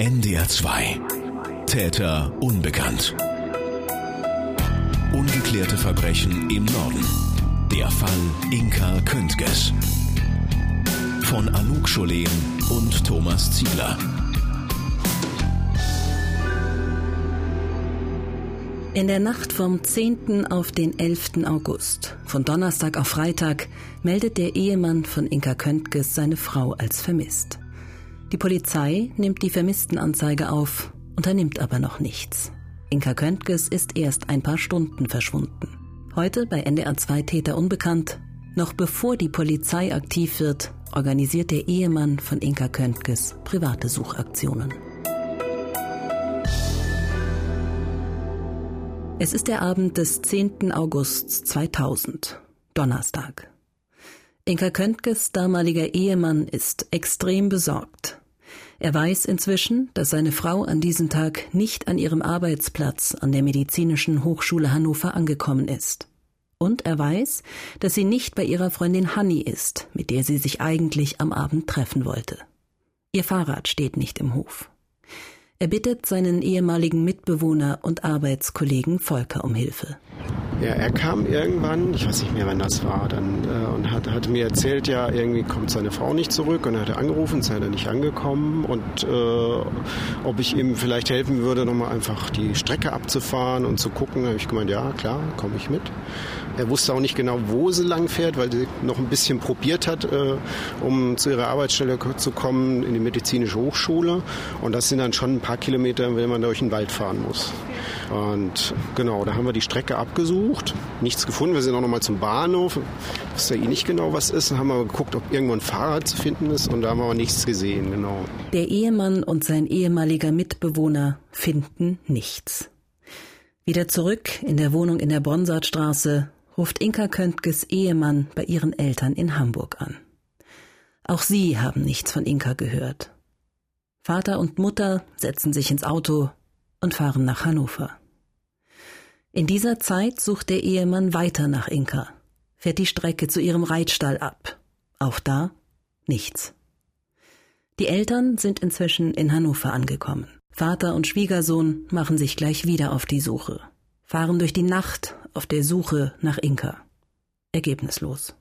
NDR 2 Täter unbekannt. Ungeklärte Verbrechen im Norden. Der Fall Inka Köntges. Von Anouk Scholen und Thomas Ziegler. In der Nacht vom 10. auf den 11. August, von Donnerstag auf Freitag, meldet der Ehemann von Inka Köntges seine Frau als vermisst. Die Polizei nimmt die Vermisstenanzeige auf, unternimmt aber noch nichts. Inka Köntges ist erst ein paar Stunden verschwunden. Heute bei NDR 2 Täter unbekannt. Noch bevor die Polizei aktiv wird, organisiert der Ehemann von Inka Köntges private Suchaktionen. Es ist der Abend des 10. August 2000, Donnerstag. Inka Köntges damaliger Ehemann ist extrem besorgt. Er weiß inzwischen, dass seine Frau an diesem Tag nicht an ihrem Arbeitsplatz an der Medizinischen Hochschule Hannover angekommen ist. Und er weiß, dass sie nicht bei ihrer Freundin Hanni ist, mit der sie sich eigentlich am Abend treffen wollte. Ihr Fahrrad steht nicht im Hof. Er bittet seinen ehemaligen Mitbewohner und Arbeitskollegen Volker um Hilfe. Ja, er kam irgendwann, ich weiß nicht mehr, wann das war, dann äh, und hat, hat mir erzählt, ja, irgendwie kommt seine Frau nicht zurück und er hat angerufen, sei er nicht angekommen und äh, ob ich ihm vielleicht helfen würde, nochmal einfach die Strecke abzufahren und zu gucken. Habe ich gemeint, ja, klar, komme ich mit. Er wusste auch nicht genau, wo sie lang fährt, weil sie noch ein bisschen probiert hat, äh, um zu ihrer Arbeitsstelle zu kommen in die medizinische Hochschule. Und das sind dann schon ein paar Kilometer, wenn man durch den Wald fahren muss. Und genau, da haben wir die Strecke abgesucht, nichts gefunden. Wir sind auch noch mal zum Bahnhof, wusste ja eh nicht genau, was ist. Dann haben wir geguckt, ob irgendwo ein Fahrrad zu finden ist und da haben wir aber nichts gesehen, genau. Der Ehemann und sein ehemaliger Mitbewohner finden nichts. Wieder zurück in der Wohnung in der Bronsartstraße ruft Inka Köntges Ehemann bei ihren Eltern in Hamburg an. Auch sie haben nichts von Inka gehört. Vater und Mutter setzen sich ins Auto und fahren nach Hannover. In dieser Zeit sucht der Ehemann weiter nach Inka, fährt die Strecke zu ihrem Reitstall ab. Auch da nichts. Die Eltern sind inzwischen in Hannover angekommen. Vater und Schwiegersohn machen sich gleich wieder auf die Suche, fahren durch die Nacht auf der Suche nach Inka. Ergebnislos.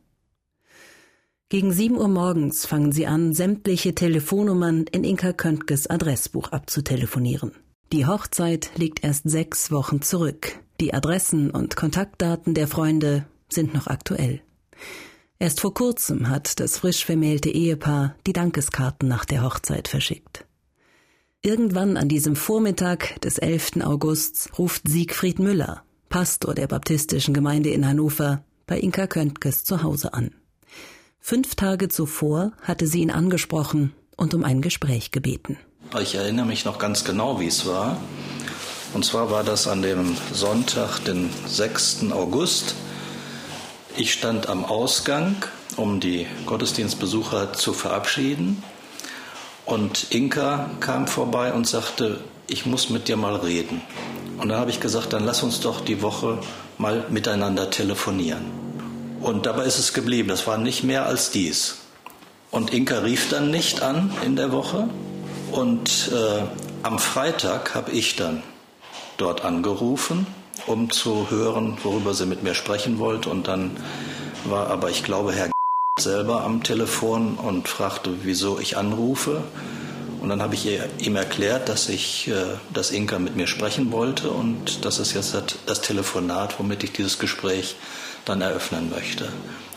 Gegen sieben Uhr morgens fangen sie an, sämtliche Telefonnummern in Inka Köntges Adressbuch abzutelefonieren. Die Hochzeit liegt erst sechs Wochen zurück. Die Adressen und Kontaktdaten der Freunde sind noch aktuell. Erst vor kurzem hat das frisch vermählte Ehepaar die Dankeskarten nach der Hochzeit verschickt. Irgendwann an diesem Vormittag des 11. Augusts ruft Siegfried Müller, Pastor der baptistischen Gemeinde in Hannover, bei Inka Köntges zu Hause an. Fünf Tage zuvor hatte sie ihn angesprochen und um ein Gespräch gebeten. Ich erinnere mich noch ganz genau, wie es war. Und zwar war das an dem Sonntag, den 6. August. Ich stand am Ausgang, um die Gottesdienstbesucher zu verabschieden. Und Inka kam vorbei und sagte, ich muss mit dir mal reden. Und da habe ich gesagt, dann lass uns doch die Woche mal miteinander telefonieren. Und dabei ist es geblieben. Das war nicht mehr als dies. Und Inka rief dann nicht an in der Woche. Und äh, am Freitag habe ich dann dort angerufen, um zu hören, worüber sie mit mir sprechen wollte. Und dann war aber, ich glaube, Herr selber am Telefon und fragte, wieso ich anrufe. Und dann habe ich ihm erklärt, dass ich, äh, dass Inka mit mir sprechen wollte und das ist jetzt das Telefonat, womit ich dieses Gespräch dann eröffnen möchte.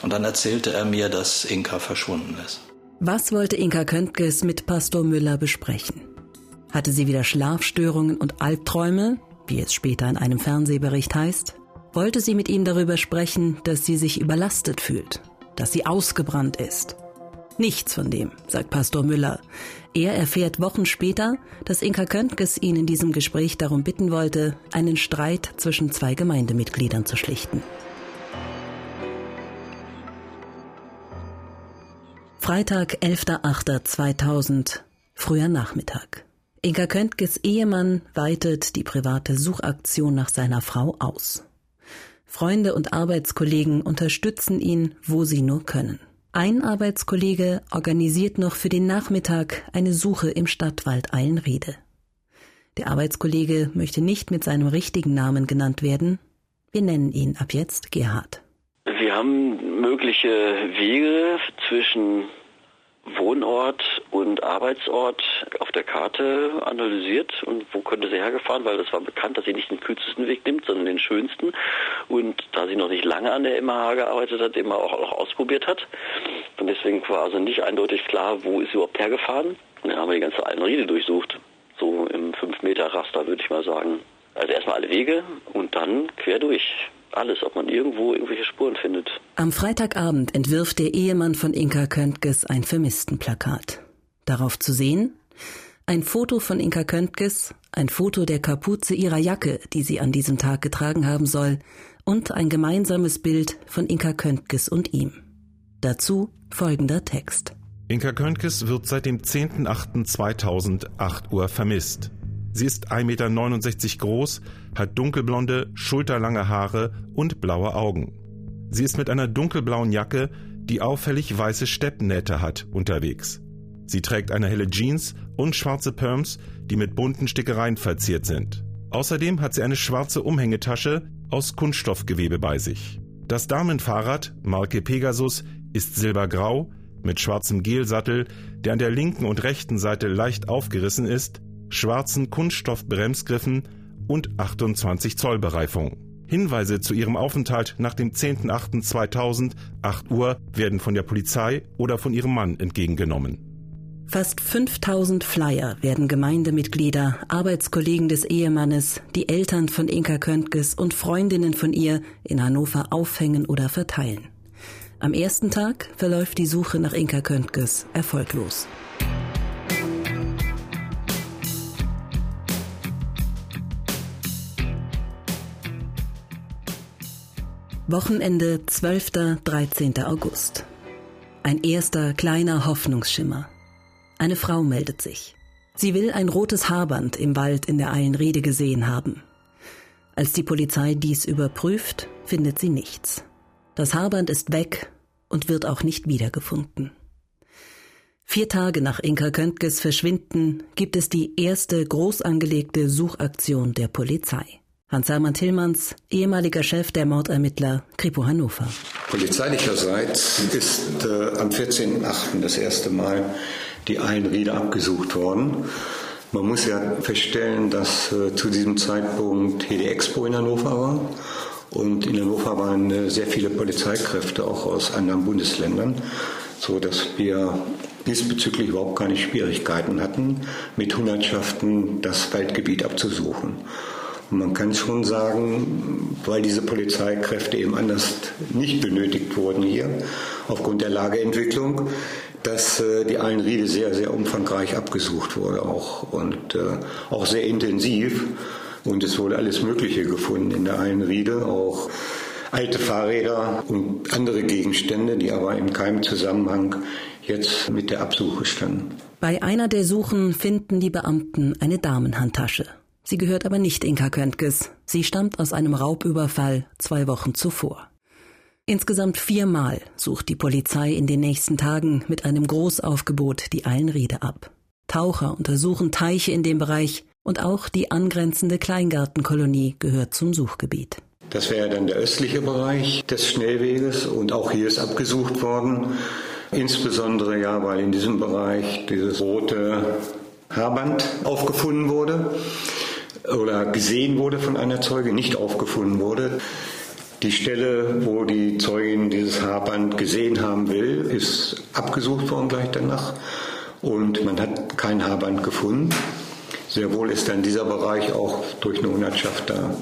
Und dann erzählte er mir, dass Inka verschwunden ist. Was wollte Inka Köntges mit Pastor Müller besprechen? Hatte sie wieder Schlafstörungen und Albträume, wie es später in einem Fernsehbericht heißt? Wollte sie mit ihm darüber sprechen, dass sie sich überlastet fühlt, dass sie ausgebrannt ist? Nichts von dem, sagt Pastor Müller. Er erfährt Wochen später, dass Inka Köntges ihn in diesem Gespräch darum bitten wollte, einen Streit zwischen zwei Gemeindemitgliedern zu schlichten. Freitag, 11.08.2000, früher Nachmittag. Inka Köntges Ehemann weitet die private Suchaktion nach seiner Frau aus. Freunde und Arbeitskollegen unterstützen ihn, wo sie nur können. Ein Arbeitskollege organisiert noch für den Nachmittag eine Suche im Stadtwald Eilenriede. Der Arbeitskollege möchte nicht mit seinem richtigen Namen genannt werden. Wir nennen ihn ab jetzt Gerhard. Wir haben mögliche Wege zwischen Wohnort und Arbeitsort auf der Karte analysiert und wo könnte sie hergefahren, weil das war bekannt, dass sie nicht den kürzesten Weg nimmt, sondern den schönsten. Und da sie noch nicht lange an der MH gearbeitet hat, immer auch, auch ausprobiert hat. Und deswegen war also nicht eindeutig klar, wo ist sie überhaupt hergefahren. Und dann haben wir die ganze Altenriede durchsucht. So im 5-Meter-Raster, würde ich mal sagen. Also erstmal alle Wege und dann quer durch alles, ob man irgendwo irgendwelche Spuren findet. Am Freitagabend entwirft der Ehemann von Inka Köntges ein Vermisstenplakat. Darauf zu sehen ein Foto von Inka Köntges, ein Foto der Kapuze ihrer Jacke, die sie an diesem Tag getragen haben soll, und ein gemeinsames Bild von Inka Köntges und ihm. Dazu folgender Text. Inka Köntges wird seit dem 10.08.2008 Uhr vermisst. Sie ist 1,69 Meter groß, hat dunkelblonde, schulterlange Haare und blaue Augen. Sie ist mit einer dunkelblauen Jacke, die auffällig weiße Steppennähte hat, unterwegs. Sie trägt eine helle Jeans und schwarze Perms, die mit bunten Stickereien verziert sind. Außerdem hat sie eine schwarze Umhängetasche aus Kunststoffgewebe bei sich. Das Damenfahrrad, Marke Pegasus, ist silbergrau mit schwarzem Gelsattel, der an der linken und rechten Seite leicht aufgerissen ist schwarzen Kunststoffbremsgriffen und 28 Zoll Bereifung. Hinweise zu ihrem Aufenthalt nach dem 10.08.2000, 8 Uhr, werden von der Polizei oder von ihrem Mann entgegengenommen. Fast 5000 Flyer werden Gemeindemitglieder, Arbeitskollegen des Ehemannes, die Eltern von Inka Köntges und Freundinnen von ihr in Hannover aufhängen oder verteilen. Am ersten Tag verläuft die Suche nach Inka Köntges erfolglos. Wochenende 12. 13. August. Ein erster kleiner Hoffnungsschimmer. Eine Frau meldet sich. Sie will ein rotes Haarband im Wald in der Eilenrede gesehen haben. Als die Polizei dies überprüft, findet sie nichts. Das Haarband ist weg und wird auch nicht wiedergefunden. Vier Tage nach Inka Köntges Verschwinden gibt es die erste groß angelegte Suchaktion der Polizei. Hans-Hermann Tillmanns, ehemaliger Chef der Mordermittler Kripo Hannover. Polizeilicherseits ist äh, am 14.08. das erste Mal die Einriede abgesucht worden. Man muss ja feststellen, dass äh, zu diesem Zeitpunkt hier die Expo in Hannover war. Und in Hannover waren äh, sehr viele Polizeikräfte auch aus anderen Bundesländern, so dass wir diesbezüglich überhaupt keine Schwierigkeiten hatten, mit Hundertschaften das Waldgebiet abzusuchen. Man kann schon sagen, weil diese Polizeikräfte eben anders nicht benötigt wurden hier, aufgrund der Lageentwicklung, dass äh, die Eilenriede sehr, sehr umfangreich abgesucht wurde auch und äh, auch sehr intensiv. Und es wurde alles Mögliche gefunden in der Eilenriede, auch alte Fahrräder und andere Gegenstände, die aber in keinem Zusammenhang jetzt mit der Absuche standen. Bei einer der Suchen finden die Beamten eine Damenhandtasche. Sie gehört aber nicht Inka Köntges. Sie stammt aus einem Raubüberfall zwei Wochen zuvor. Insgesamt viermal sucht die Polizei in den nächsten Tagen mit einem Großaufgebot die Eilenriede ab. Taucher untersuchen Teiche in dem Bereich und auch die angrenzende Kleingartenkolonie gehört zum Suchgebiet. Das wäre dann der östliche Bereich des Schnellweges und auch hier ist abgesucht worden. Insbesondere ja, weil in diesem Bereich dieses rote Haarband aufgefunden wurde oder gesehen wurde von einer Zeuge, nicht aufgefunden wurde. Die Stelle, wo die Zeugin dieses Haarband gesehen haben will, ist abgesucht worden gleich danach und man hat kein Haarband gefunden. Sehr wohl ist dann dieser Bereich auch durch eine Hundertschaft da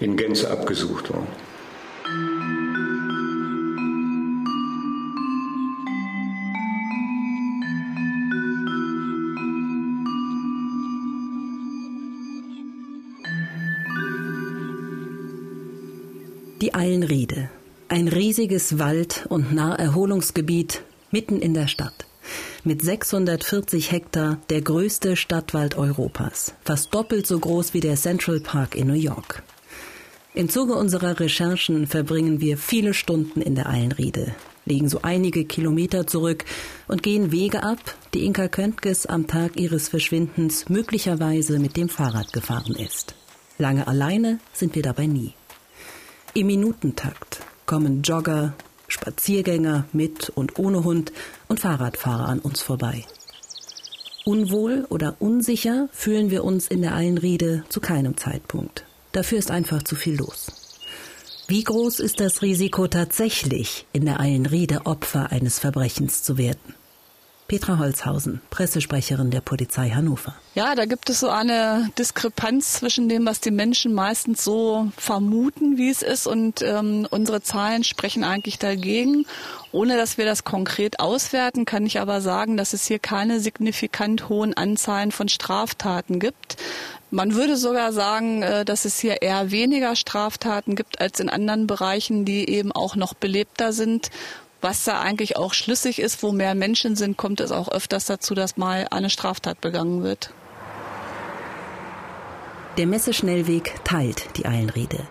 in Gänze abgesucht worden. Eilenriede. Ein riesiges Wald- und Naherholungsgebiet mitten in der Stadt. Mit 640 Hektar der größte Stadtwald Europas. Fast doppelt so groß wie der Central Park in New York. Im Zuge unserer Recherchen verbringen wir viele Stunden in der Eilenriede. legen so einige Kilometer zurück und gehen Wege ab, die Inka Köntges am Tag ihres Verschwindens möglicherweise mit dem Fahrrad gefahren ist. Lange alleine sind wir dabei nie. Im Minutentakt kommen Jogger, Spaziergänger mit und ohne Hund und Fahrradfahrer an uns vorbei. Unwohl oder unsicher fühlen wir uns in der Eilenriede zu keinem Zeitpunkt. Dafür ist einfach zu viel los. Wie groß ist das Risiko tatsächlich, in der Eilenriede Opfer eines Verbrechens zu werden? Petra Holzhausen, Pressesprecherin der Polizei Hannover. Ja, da gibt es so eine Diskrepanz zwischen dem, was die Menschen meistens so vermuten, wie es ist, und ähm, unsere Zahlen sprechen eigentlich dagegen. Ohne dass wir das konkret auswerten, kann ich aber sagen, dass es hier keine signifikant hohen Anzahlen von Straftaten gibt. Man würde sogar sagen, äh, dass es hier eher weniger Straftaten gibt als in anderen Bereichen, die eben auch noch belebter sind was da eigentlich auch schlüssig ist, wo mehr Menschen sind, kommt es auch öfters dazu, dass mal eine Straftat begangen wird. Der Messeschnellweg teilt die Eilenriede.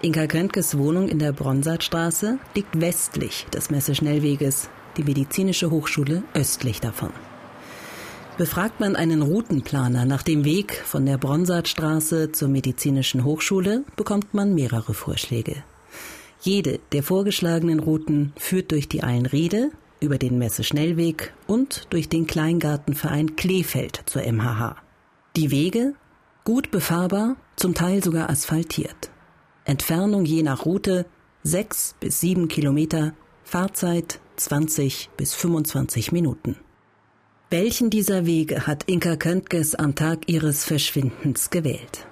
Inka Köntges Wohnung in der Bronsartstraße liegt westlich des Messeschnellweges, die medizinische Hochschule östlich davon. Befragt man einen Routenplaner nach dem Weg von der Bronsartstraße zur medizinischen Hochschule, bekommt man mehrere Vorschläge. Jede der vorgeschlagenen Routen führt durch die Einriede, über den Messe-Schnellweg und durch den Kleingartenverein Kleefeld zur MHH. Die Wege gut befahrbar, zum Teil sogar asphaltiert. Entfernung je nach Route sechs bis sieben Kilometer, Fahrzeit 20 bis 25 Minuten. Welchen dieser Wege hat Inka Köntges am Tag ihres Verschwindens gewählt?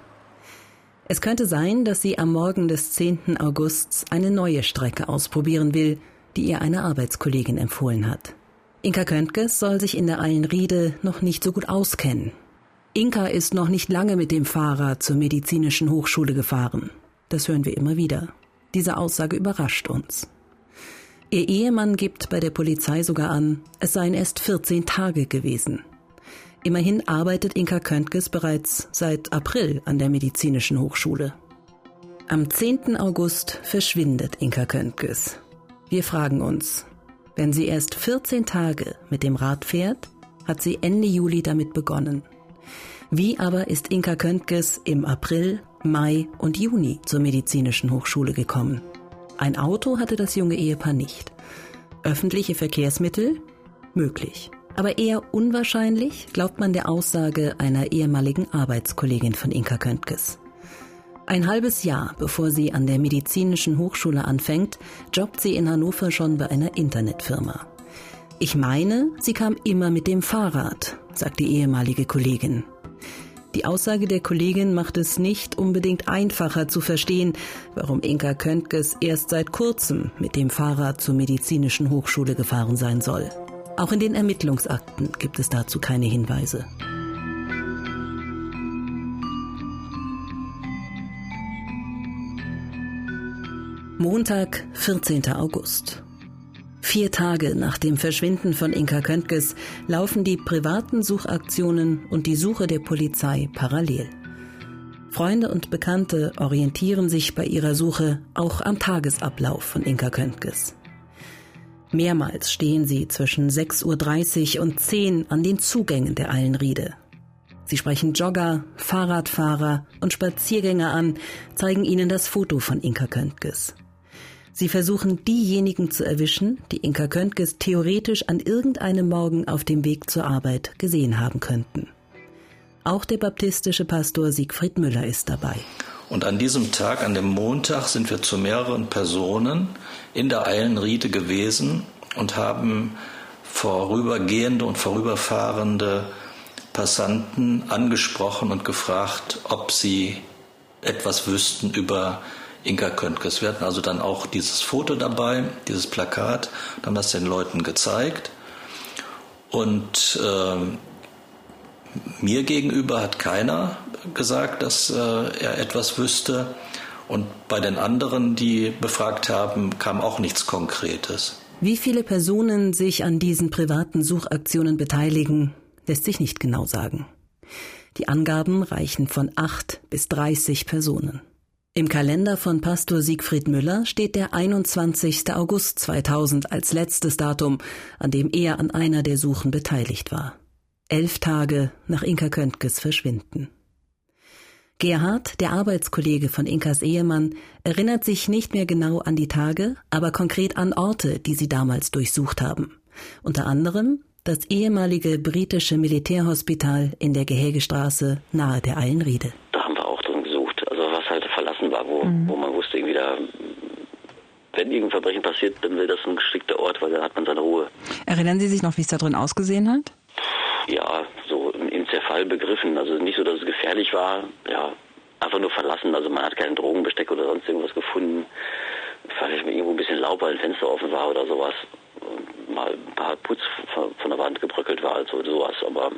Es könnte sein, dass sie am Morgen des 10. Augusts eine neue Strecke ausprobieren will, die ihr eine Arbeitskollegin empfohlen hat. Inka Köntges soll sich in der Eilenriede noch nicht so gut auskennen. Inka ist noch nicht lange mit dem Fahrrad zur medizinischen Hochschule gefahren. Das hören wir immer wieder. Diese Aussage überrascht uns. Ihr Ehemann gibt bei der Polizei sogar an, es seien erst 14 Tage gewesen. Immerhin arbeitet Inka Köntges bereits seit April an der Medizinischen Hochschule. Am 10. August verschwindet Inka Köntges. Wir fragen uns, wenn sie erst 14 Tage mit dem Rad fährt, hat sie Ende Juli damit begonnen. Wie aber ist Inka Köntges im April, Mai und Juni zur Medizinischen Hochschule gekommen? Ein Auto hatte das junge Ehepaar nicht. Öffentliche Verkehrsmittel? Möglich aber eher unwahrscheinlich glaubt man der Aussage einer ehemaligen Arbeitskollegin von Inka Köntges. Ein halbes Jahr bevor sie an der medizinischen Hochschule anfängt, jobbt sie in Hannover schon bei einer Internetfirma. Ich meine, sie kam immer mit dem Fahrrad, sagt die ehemalige Kollegin. Die Aussage der Kollegin macht es nicht unbedingt einfacher zu verstehen, warum Inka Köntges erst seit kurzem mit dem Fahrrad zur medizinischen Hochschule gefahren sein soll. Auch in den Ermittlungsakten gibt es dazu keine Hinweise. Montag, 14. August. Vier Tage nach dem Verschwinden von Inka Köntges laufen die privaten Suchaktionen und die Suche der Polizei parallel. Freunde und Bekannte orientieren sich bei ihrer Suche auch am Tagesablauf von Inka Köntges. Mehrmals stehen sie zwischen 6.30 Uhr und 10 Uhr an den Zugängen der Eilenriede. Sie sprechen Jogger, Fahrradfahrer und Spaziergänger an, zeigen ihnen das Foto von Inka Köntges. Sie versuchen diejenigen zu erwischen, die Inka Köntges theoretisch an irgendeinem Morgen auf dem Weg zur Arbeit gesehen haben könnten. Auch der baptistische Pastor Siegfried Müller ist dabei. Und an diesem Tag, an dem Montag, sind wir zu mehreren Personen in der Eilenriede gewesen und haben vorübergehende und vorüberfahrende Passanten angesprochen und gefragt, ob sie etwas wüssten über Inka Köntges. Wir hatten also dann auch dieses Foto dabei, dieses Plakat, haben das den Leuten gezeigt. Und äh, mir gegenüber hat keiner gesagt, dass äh, er etwas wüsste. Und bei den anderen, die befragt haben, kam auch nichts Konkretes. Wie viele Personen sich an diesen privaten Suchaktionen beteiligen, lässt sich nicht genau sagen. Die Angaben reichen von acht bis dreißig Personen. Im Kalender von Pastor Siegfried Müller steht der 21. August 2000 als letztes Datum, an dem er an einer der Suchen beteiligt war. Elf Tage nach Inka Köntges Verschwinden. Gerhard, der Arbeitskollege von Inkas Ehemann, erinnert sich nicht mehr genau an die Tage, aber konkret an Orte, die sie damals durchsucht haben. Unter anderem das ehemalige britische Militärhospital in der Gehägestraße nahe der Eilenriede wo, mhm. wo man wusste, irgendwie da, wenn irgendein Verbrechen passiert, dann will das ein geschickter Ort, weil da hat man seine Ruhe. Erinnern Sie sich noch, wie es da drin ausgesehen hat? Ja, so im Zerfall begriffen. Also nicht so, dass es gefährlich war, ja, einfach nur verlassen. Also man hat keinen Drogenbesteck oder sonst irgendwas gefunden. Vielleicht irgendwo ein bisschen Laub, weil ein Fenster offen war oder sowas. Mal ein paar Putz von der Wand gebröckelt war, also sowas. Aber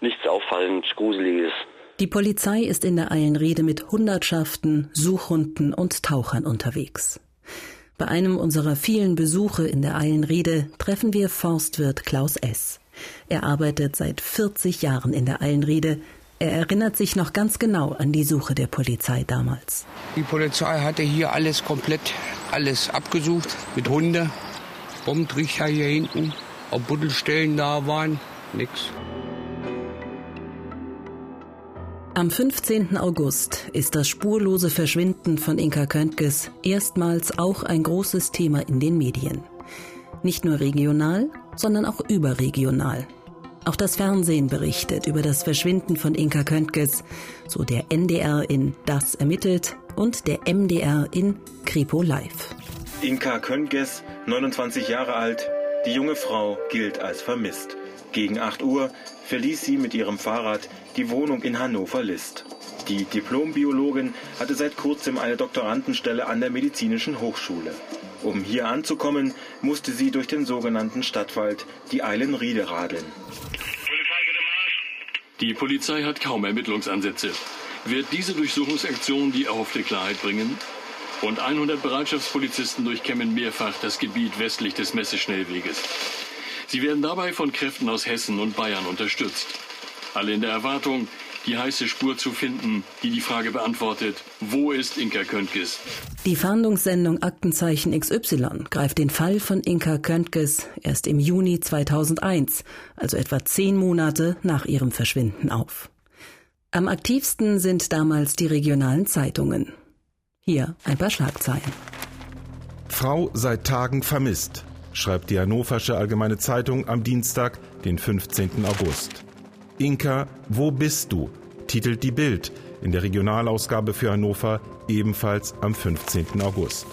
nichts auffallend, gruseliges. Die Polizei ist in der Eilenrede mit Hundertschaften, Suchhunden und Tauchern unterwegs. Bei einem unserer vielen Besuche in der Eilenrede treffen wir Forstwirt Klaus S. Er arbeitet seit 40 Jahren in der Eilenrede. Er erinnert sich noch ganz genau an die Suche der Polizei damals. Die Polizei hatte hier alles komplett alles abgesucht mit Hunde, Bombtrichter hier hinten, ob Buddelstellen da waren, nix. Am 15. August ist das spurlose Verschwinden von Inka Köntges erstmals auch ein großes Thema in den Medien. Nicht nur regional, sondern auch überregional. Auch das Fernsehen berichtet über das Verschwinden von Inka Köntges, so der NDR in Das ermittelt und der MDR in Kripo Live. Inka Köntges, 29 Jahre alt, die junge Frau gilt als vermisst. Gegen 8 Uhr verließ sie mit ihrem Fahrrad die Wohnung in Hannover-List. Die Diplombiologin hatte seit kurzem eine Doktorandenstelle an der Medizinischen Hochschule. Um hier anzukommen, musste sie durch den sogenannten Stadtwald, die Eilenriede, radeln. Die Polizei hat kaum Ermittlungsansätze. Wird diese Durchsuchungsaktion die erhoffte Klarheit bringen? Rund 100 Bereitschaftspolizisten durchkämmen mehrfach das Gebiet westlich des Messeschnellweges. Sie werden dabei von Kräften aus Hessen und Bayern unterstützt. Alle in der Erwartung, die heiße Spur zu finden, die die Frage beantwortet, wo ist Inka Köntges? Die Fahndungssendung Aktenzeichen XY greift den Fall von Inka Köntges erst im Juni 2001, also etwa zehn Monate nach ihrem Verschwinden auf. Am aktivsten sind damals die regionalen Zeitungen. Hier ein paar Schlagzeilen. Frau seit Tagen vermisst schreibt die Hannoversche Allgemeine Zeitung am Dienstag, den 15. August. Inka, wo bist du? titelt die Bild in der Regionalausgabe für Hannover ebenfalls am 15. August.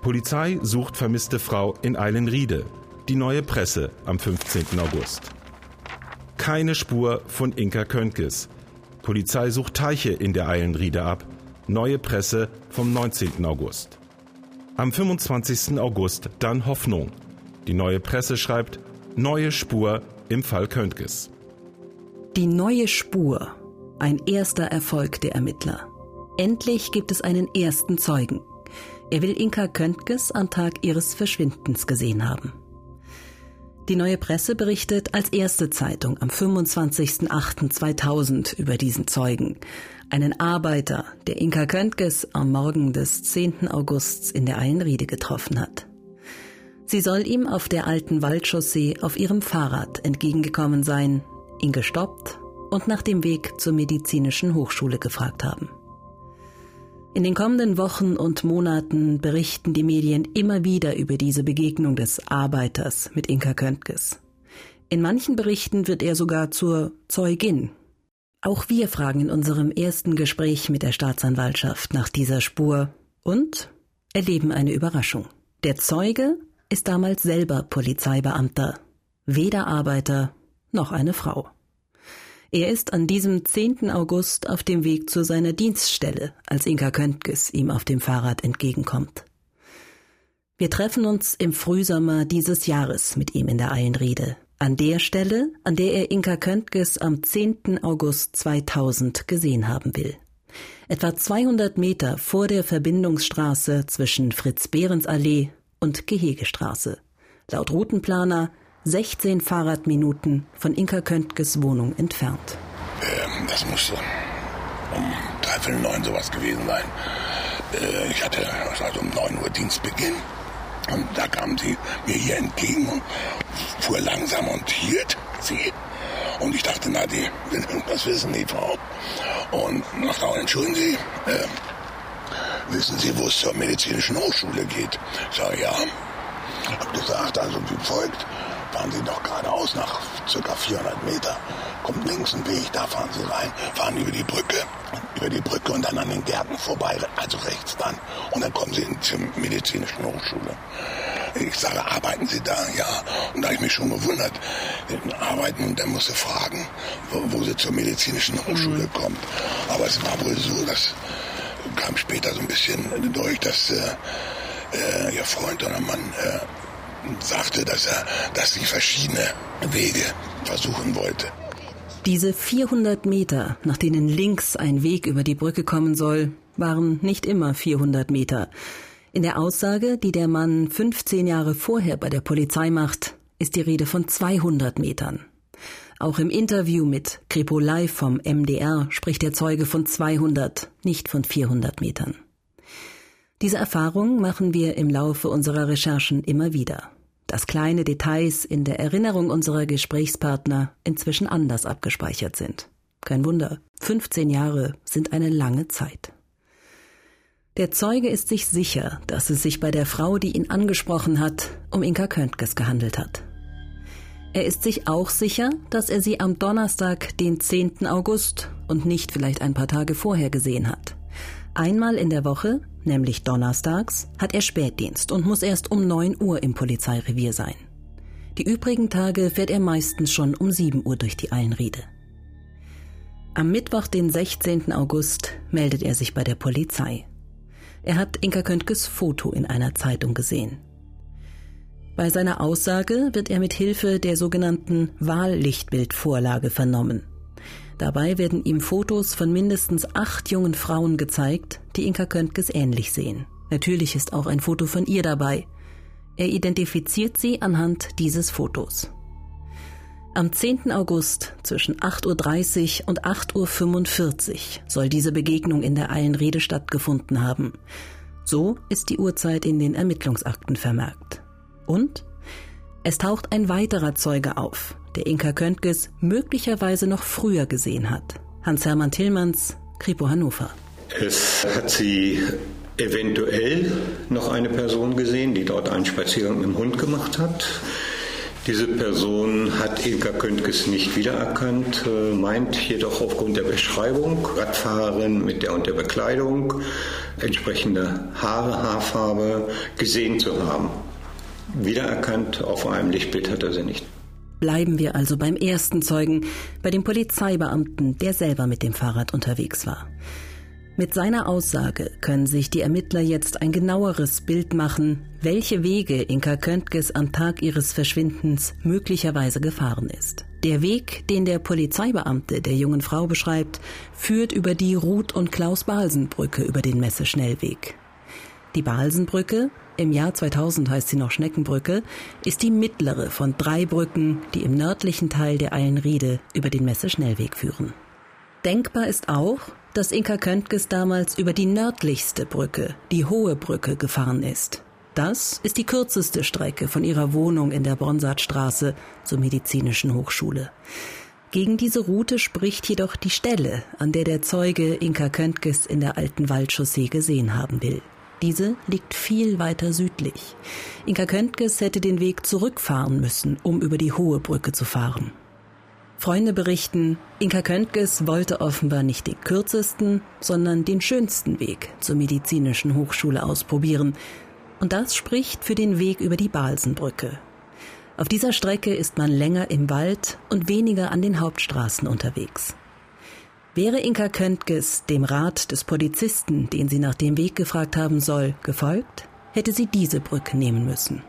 Polizei sucht vermisste Frau in Eilenriede. Die neue Presse am 15. August. Keine Spur von Inka Köntges. Polizei sucht Teiche in der Eilenriede ab. Neue Presse vom 19. August. Am 25. August dann Hoffnung. Die neue Presse schreibt Neue Spur im Fall Köntges. Die neue Spur. Ein erster Erfolg der Ermittler. Endlich gibt es einen ersten Zeugen. Er will Inka Köntges am Tag ihres Verschwindens gesehen haben. Die neue Presse berichtet als erste Zeitung am 25.08.2000 über diesen Zeugen einen Arbeiter, der Inka Köntges am Morgen des 10. Augusts in der Einriede getroffen hat. Sie soll ihm auf der alten Waldchaussee auf ihrem Fahrrad entgegengekommen sein, ihn gestoppt und nach dem Weg zur medizinischen Hochschule gefragt haben. In den kommenden Wochen und Monaten berichten die Medien immer wieder über diese Begegnung des Arbeiters mit Inka Köntges. In manchen Berichten wird er sogar zur Zeugin auch wir fragen in unserem ersten Gespräch mit der Staatsanwaltschaft nach dieser Spur und erleben eine Überraschung. Der Zeuge ist damals selber Polizeibeamter, weder Arbeiter noch eine Frau. Er ist an diesem 10. August auf dem Weg zu seiner Dienststelle, als Inka Köntges ihm auf dem Fahrrad entgegenkommt. Wir treffen uns im Frühsommer dieses Jahres mit ihm in der Eilenriede, an der Stelle, an der er Inka Köntges am 10. August 2000 gesehen haben will. Etwa 200 Meter vor der Verbindungsstraße zwischen Fritz-Behrens-Allee und Gehegestraße. Laut Routenplaner 16 Fahrradminuten von Inka Köntges Wohnung entfernt. Ähm, das muss so um dreiviertel neun sowas gewesen sein. Äh, ich hatte also um neun Uhr Dienstbeginn. Und da kam sie mir hier entgegen und fuhr langsam und hielt sie. Und ich dachte, na, die will irgendwas wissen, die Frau. Und na, Frau, entschuldigen Sie, äh, wissen Sie, wo es zur medizinischen Hochschule geht? Ich sage, ja. Hab gesagt, also wie folgt. Fahren Sie doch geradeaus nach circa 400 Meter. Kommt links ein Weg, da fahren Sie rein, fahren über die Brücke, über die Brücke und dann an den Gärten vorbei, also rechts dann. Und dann kommen Sie zur medizinischen Hochschule. Ich sage, arbeiten Sie da? Ja. Und da habe ich mich schon gewundert, arbeiten und dann musste fragen, wo, wo sie zur medizinischen Hochschule mhm. kommt. Aber es war wohl so, dass kam später so ein bisschen durch, dass äh, äh, ihr Freund oder Mann äh, sagte, dass er, dass sie verschiedene Wege versuchen wollte. Diese 400 Meter, nach denen links ein Weg über die Brücke kommen soll, waren nicht immer 400 Meter. In der Aussage, die der Mann 15 Jahre vorher bei der Polizei macht, ist die Rede von 200 Metern. Auch im Interview mit Kripo Live vom MDR spricht der Zeuge von 200, nicht von 400 Metern. Diese Erfahrung machen wir im Laufe unserer Recherchen immer wieder. Dass kleine Details in der Erinnerung unserer Gesprächspartner inzwischen anders abgespeichert sind. Kein Wunder, 15 Jahre sind eine lange Zeit. Der Zeuge ist sich sicher, dass es sich bei der Frau, die ihn angesprochen hat, um Inka Köntges gehandelt hat. Er ist sich auch sicher, dass er sie am Donnerstag, den 10. August und nicht vielleicht ein paar Tage vorher gesehen hat. Einmal in der Woche, nämlich donnerstags, hat er Spätdienst und muss erst um 9 Uhr im Polizeirevier sein. Die übrigen Tage fährt er meistens schon um 7 Uhr durch die Eilenriede. Am Mittwoch, den 16. August, meldet er sich bei der Polizei. Er hat Inka Köntges Foto in einer Zeitung gesehen. Bei seiner Aussage wird er mit Hilfe der sogenannten Wahllichtbildvorlage vernommen. Dabei werden ihm Fotos von mindestens acht jungen Frauen gezeigt, die Inka Köntges ähnlich sehen. Natürlich ist auch ein Foto von ihr dabei. Er identifiziert sie anhand dieses Fotos. Am 10. August zwischen 8.30 Uhr und 8.45 Uhr soll diese Begegnung in der Eilenrede stattgefunden haben. So ist die Uhrzeit in den Ermittlungsakten vermerkt. Und es taucht ein weiterer Zeuge auf, der Inka Köntges möglicherweise noch früher gesehen hat. Hans-Hermann Tillmanns, Kripo Hannover. Es hat sie eventuell noch eine Person gesehen, die dort einen Spaziergang mit dem Hund gemacht hat. Diese Person hat Inka Köntges nicht wiedererkannt, äh, meint jedoch aufgrund der Beschreibung, Radfahrerin mit der und der Bekleidung, entsprechende Haare, Haarfarbe gesehen zu haben. Wiedererkannt auf einem Lichtbild hat er sie nicht. Bleiben wir also beim ersten Zeugen, bei dem Polizeibeamten, der selber mit dem Fahrrad unterwegs war. Mit seiner Aussage können sich die Ermittler jetzt ein genaueres Bild machen, welche Wege Inka Köntges am Tag ihres Verschwindens möglicherweise gefahren ist. Der Weg, den der Polizeibeamte der jungen Frau beschreibt, führt über die Ruth- und Klaus-Balsen-Brücke über den Messeschnellweg. Die Balsenbrücke, im Jahr 2000 heißt sie noch Schneckenbrücke, ist die mittlere von drei Brücken, die im nördlichen Teil der Eilenriede über den Messeschnellweg führen. Denkbar ist auch, dass Inka Köntges damals über die nördlichste Brücke, die Hohe Brücke, gefahren ist. Das ist die kürzeste Strecke von ihrer Wohnung in der Bronsartstraße zur medizinischen Hochschule. Gegen diese Route spricht jedoch die Stelle, an der der Zeuge Inka Köntges in der alten Waldchaussee gesehen haben will. Diese liegt viel weiter südlich. Inka Köntges hätte den Weg zurückfahren müssen, um über die Hohe Brücke zu fahren. Freunde berichten, Inka Köntges wollte offenbar nicht den kürzesten, sondern den schönsten Weg zur medizinischen Hochschule ausprobieren. Und das spricht für den Weg über die Balsenbrücke. Auf dieser Strecke ist man länger im Wald und weniger an den Hauptstraßen unterwegs. Wäre Inka Köntges dem Rat des Polizisten, den sie nach dem Weg gefragt haben soll, gefolgt, hätte sie diese Brücke nehmen müssen.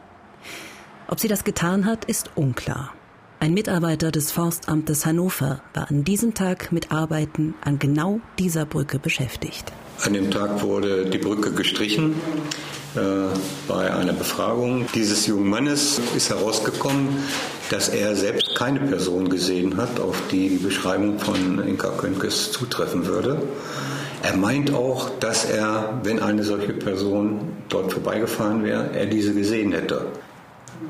Ob sie das getan hat, ist unklar. Ein Mitarbeiter des Forstamtes Hannover war an diesem Tag mit Arbeiten an genau dieser Brücke beschäftigt. An dem Tag wurde die Brücke gestrichen. Äh, bei einer Befragung dieses jungen Mannes ist herausgekommen, dass er selbst keine Person gesehen hat, auf die die Beschreibung von Inka Könkes zutreffen würde. Er meint auch, dass er, wenn eine solche Person dort vorbeigefahren wäre, er diese gesehen hätte.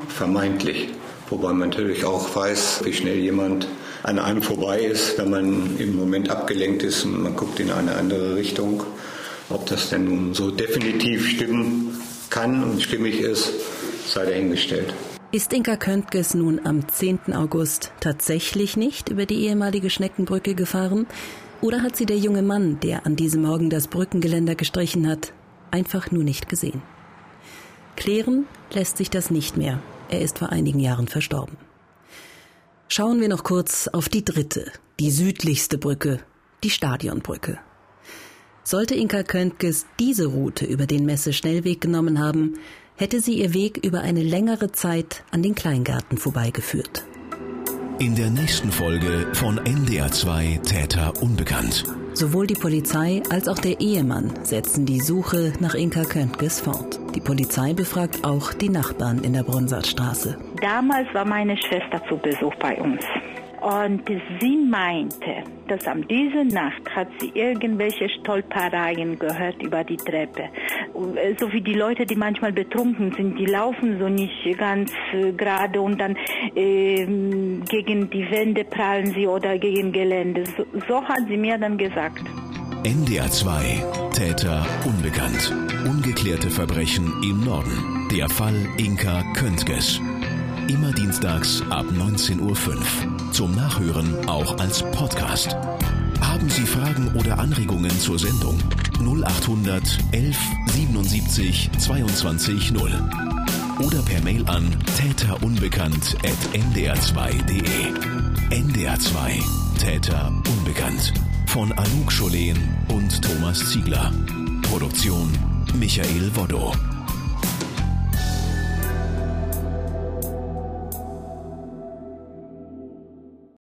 Vermeintlich. Wobei man natürlich auch weiß, wie schnell jemand an einem vorbei ist, wenn man im Moment abgelenkt ist und man guckt in eine andere Richtung. Ob das denn nun so definitiv stimmen kann und stimmig ist, sei dahingestellt. Ist Inka Köntges nun am 10. August tatsächlich nicht über die ehemalige Schneckenbrücke gefahren? Oder hat sie der junge Mann, der an diesem Morgen das Brückengeländer gestrichen hat, einfach nur nicht gesehen? Klären lässt sich das nicht mehr. Er ist vor einigen Jahren verstorben. Schauen wir noch kurz auf die dritte, die südlichste Brücke, die Stadionbrücke. Sollte Inka Köntges diese Route über den Messe-Schnellweg genommen haben, hätte sie ihr Weg über eine längere Zeit an den Kleingarten vorbeigeführt. In der nächsten Folge von NDR2 Täter Unbekannt. Sowohl die Polizei als auch der Ehemann setzen die Suche nach Inka Köntges fort. Die Polizei befragt auch die Nachbarn in der Bronsartstraße. Damals war meine Schwester zu Besuch bei uns. Und sie meinte, dass an dieser Nacht hat sie irgendwelche Stolpereien gehört über die Treppe. So wie die Leute, die manchmal betrunken sind, die laufen so nicht ganz äh, gerade und dann äh, gegen die Wände prallen sie oder gegen Gelände. So, so hat sie mir dann gesagt. NDR 2 Täter unbekannt. Ungeklärte Verbrechen im Norden. Der Fall Inka Köntges. Immer dienstags ab 19.05 Uhr. Zum Nachhören auch als Podcast. Haben Sie Fragen oder Anregungen zur Sendung? 0800 11 77 22 0. Oder per Mail an täterunbekannt.ndr2.de. NDR2 Täter Unbekannt. Von Anouk Scholen und Thomas Ziegler. Produktion Michael Woddo.